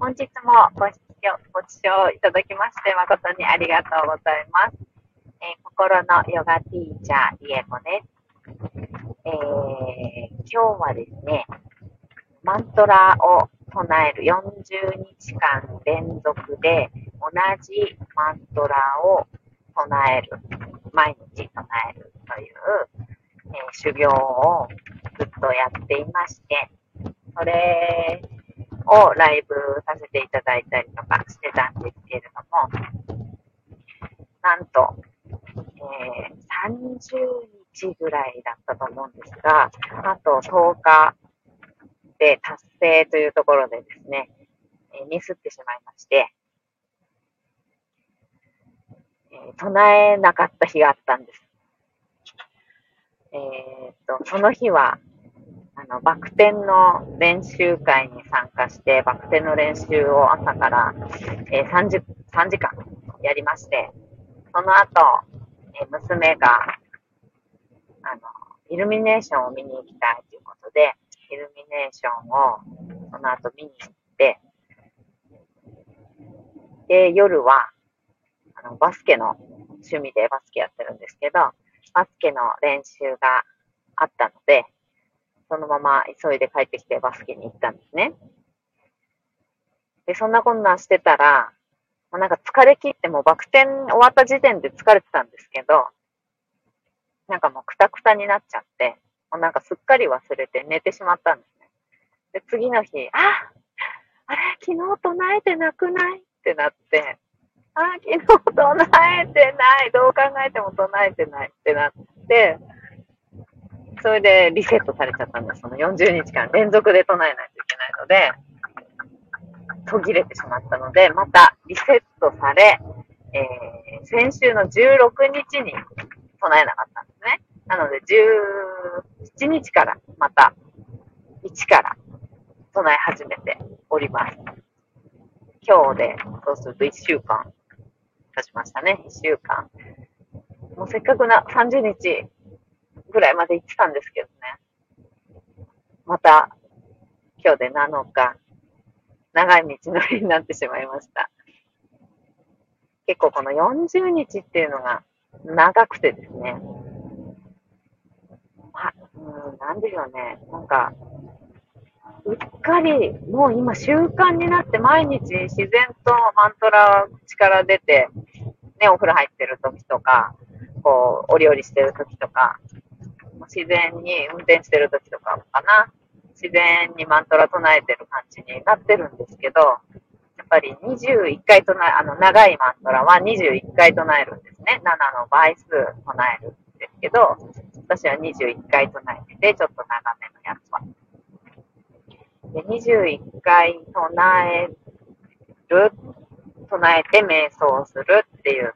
本日もご視聴ご視聴いただきまして誠にありがとうございます。えー、心のヨガティーチャー、リエコです。えー、今日はですね、マントラを唱える40日間連続で同じマントラを唱える、毎日唱えるという、えー、修行をずっとやっていまして、それをライブさせていただいたりとかしてたんですけれども、なんと、えー、30日ぐらいだったと思うんですが、あと10日で達成というところでですね、えー、ミスってしまいまして、えー、唱えなかった日があったんです。えー、っと、その日は、あの、バク転の練習会に参加して、バク転の練習を朝から、えー、30、3時間やりまして、その後、えー、娘が、あの、イルミネーションを見に行きたいということで、イルミネーションをその後見に行って、で、夜は、あの、バスケの趣味でバスケやってるんですけど、バスケの練習があったので、そのまま急いで帰ってきてバスケに行ったんですね。で、そんなこんなんしてたら、もうなんか疲れ切ってもうバク転終わった時点で疲れてたんですけど、なんかもうくたくたになっちゃって、もうなんかすっかり忘れて寝てしまったんですね。で、次の日、ああれ昨日唱えてなくない？ってなって、あ昨日唱えてない。どう考えても唱えてないってなって、それでリセットされちゃったんです。その40日間連続で唱えないといけないので、途切れてしまったので、またリセットされ、えー、先週の16日に唱えなかったんですね。なので、17日からまた1から唱え始めております。今日で、そうすると1週間経ちましたね。1週間。もうせっかくな30日ぐらいまで行ってたんですけどね。また、今日で7日、長い道のりになってしまいました。結構この40日っていうのが長くてですね。まあ、うん、なんでしょうね。なんか、うっかり、もう今習慣になって毎日自然とマントラ力出て、ね、お風呂入ってる時とか、こう、お料理してる時とか、自然に運転してる時とかかな、自然にマントラ唱えてる感じになってるんですけど、やっぱり21回唱え、あの、長いマントラは21回唱えるんですね。7の倍数唱えるんですけど、私は21回唱えてて、ちょっと長めのやつは。で21回唱える、唱えて瞑想するっていう、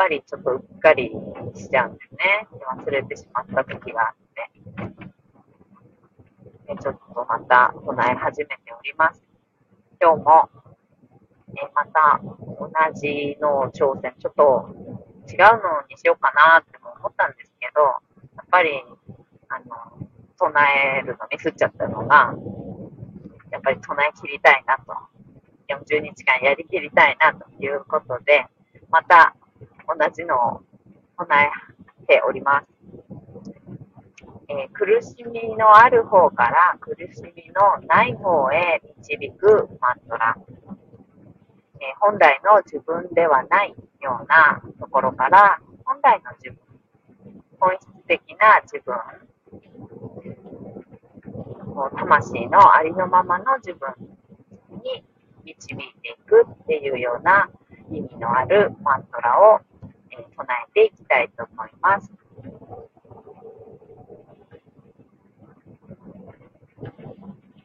ぱりちょっとうっかりしちゃうんですね。忘れてしまった時があって。でちょっとまた唱え始めております。今日も、えまた同じの挑戦、ちょっと違うのにしようかなっても思ったんですけど、やっぱり、あの、唱えるのミスっちゃったのが、やっぱり唱え切りたいなと、40日間やりきりたいなということで、また同じのを唱えております。えー、苦しみのある方から苦しみのない方へ導くマントラ。えー、本来の自分ではないようなところから本来の自分、本質的な自分、魂のありのままの自分に導いていくっていうような意味のあるマントラを、え、ていきたいと思います。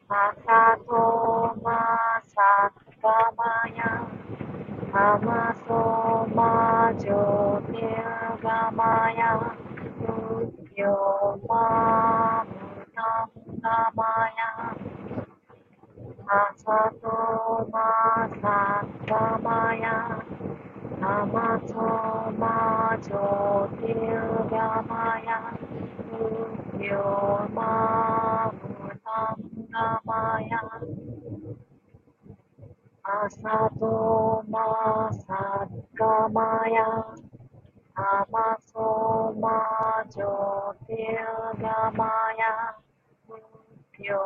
マサトマサカマヤアマソマジョテルガマ Asato masat gamaya Amaso majotil gamaya mukyo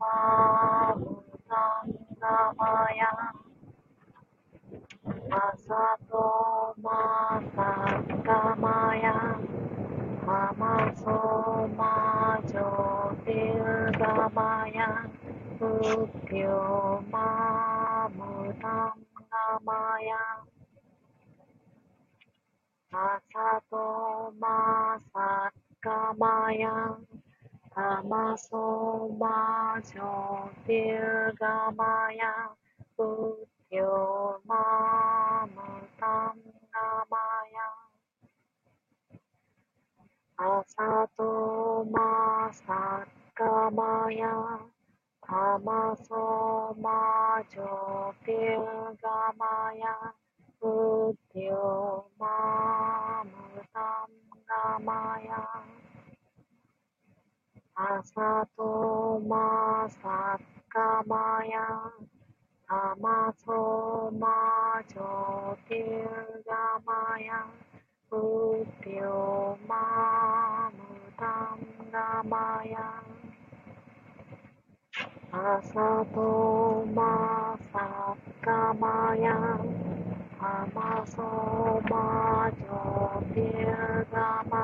ma माया मा सोमा ज्योतिर्गमाया बुद्ध्यो मामतां गमाया असतो मा सत्कमाया अमसो मा ज्योतिर्गमाया बुद्ध्यो मामृतं गमाया Asatoma sakkamaya tamasoma jyotirgamaya buddhyo mamutam gamaya Asatoma sakkamaya tamasoma jyotirgamaya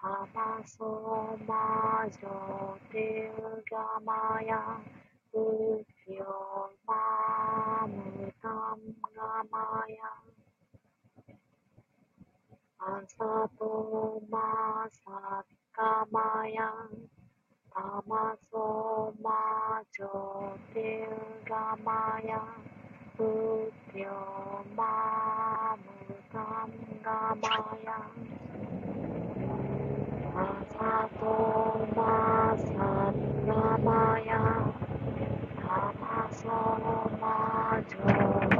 タマソマジョテウガマヤウキョマムタンガマヤアサトマサカマヤタマソマジョテウガマヤウキョマムタンガマヤ阿萨婆，玛萨那摩呀，阿萨婆，玛遮。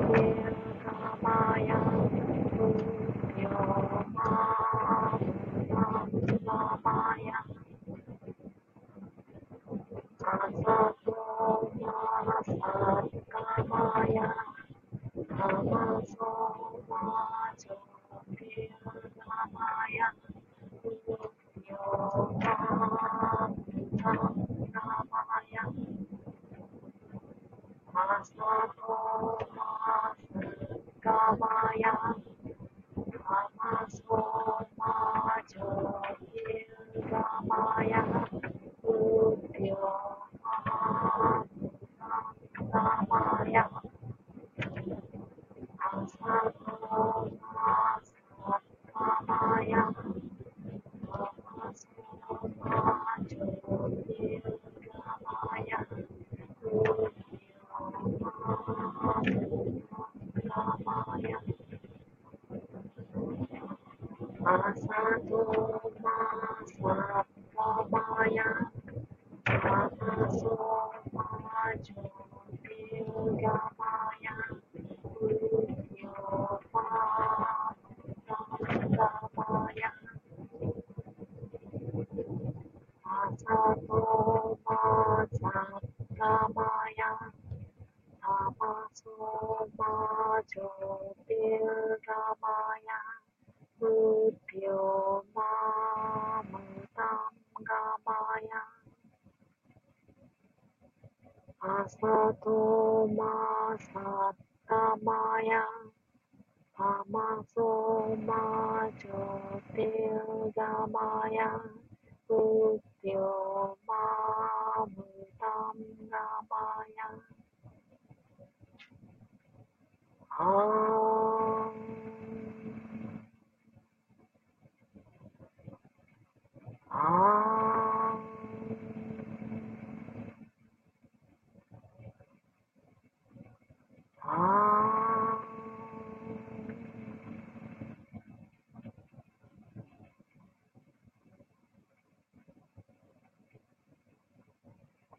Wama wabaya wamasomajombingabaya unyobangabaya masatomajangamaya namasomajombingabaya マヤムピョマムタンガマヤアサトマサタマヤパマソマジョティラマヤムピョマムタンガマヤあーあーあ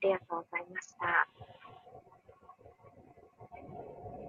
りがとうございました。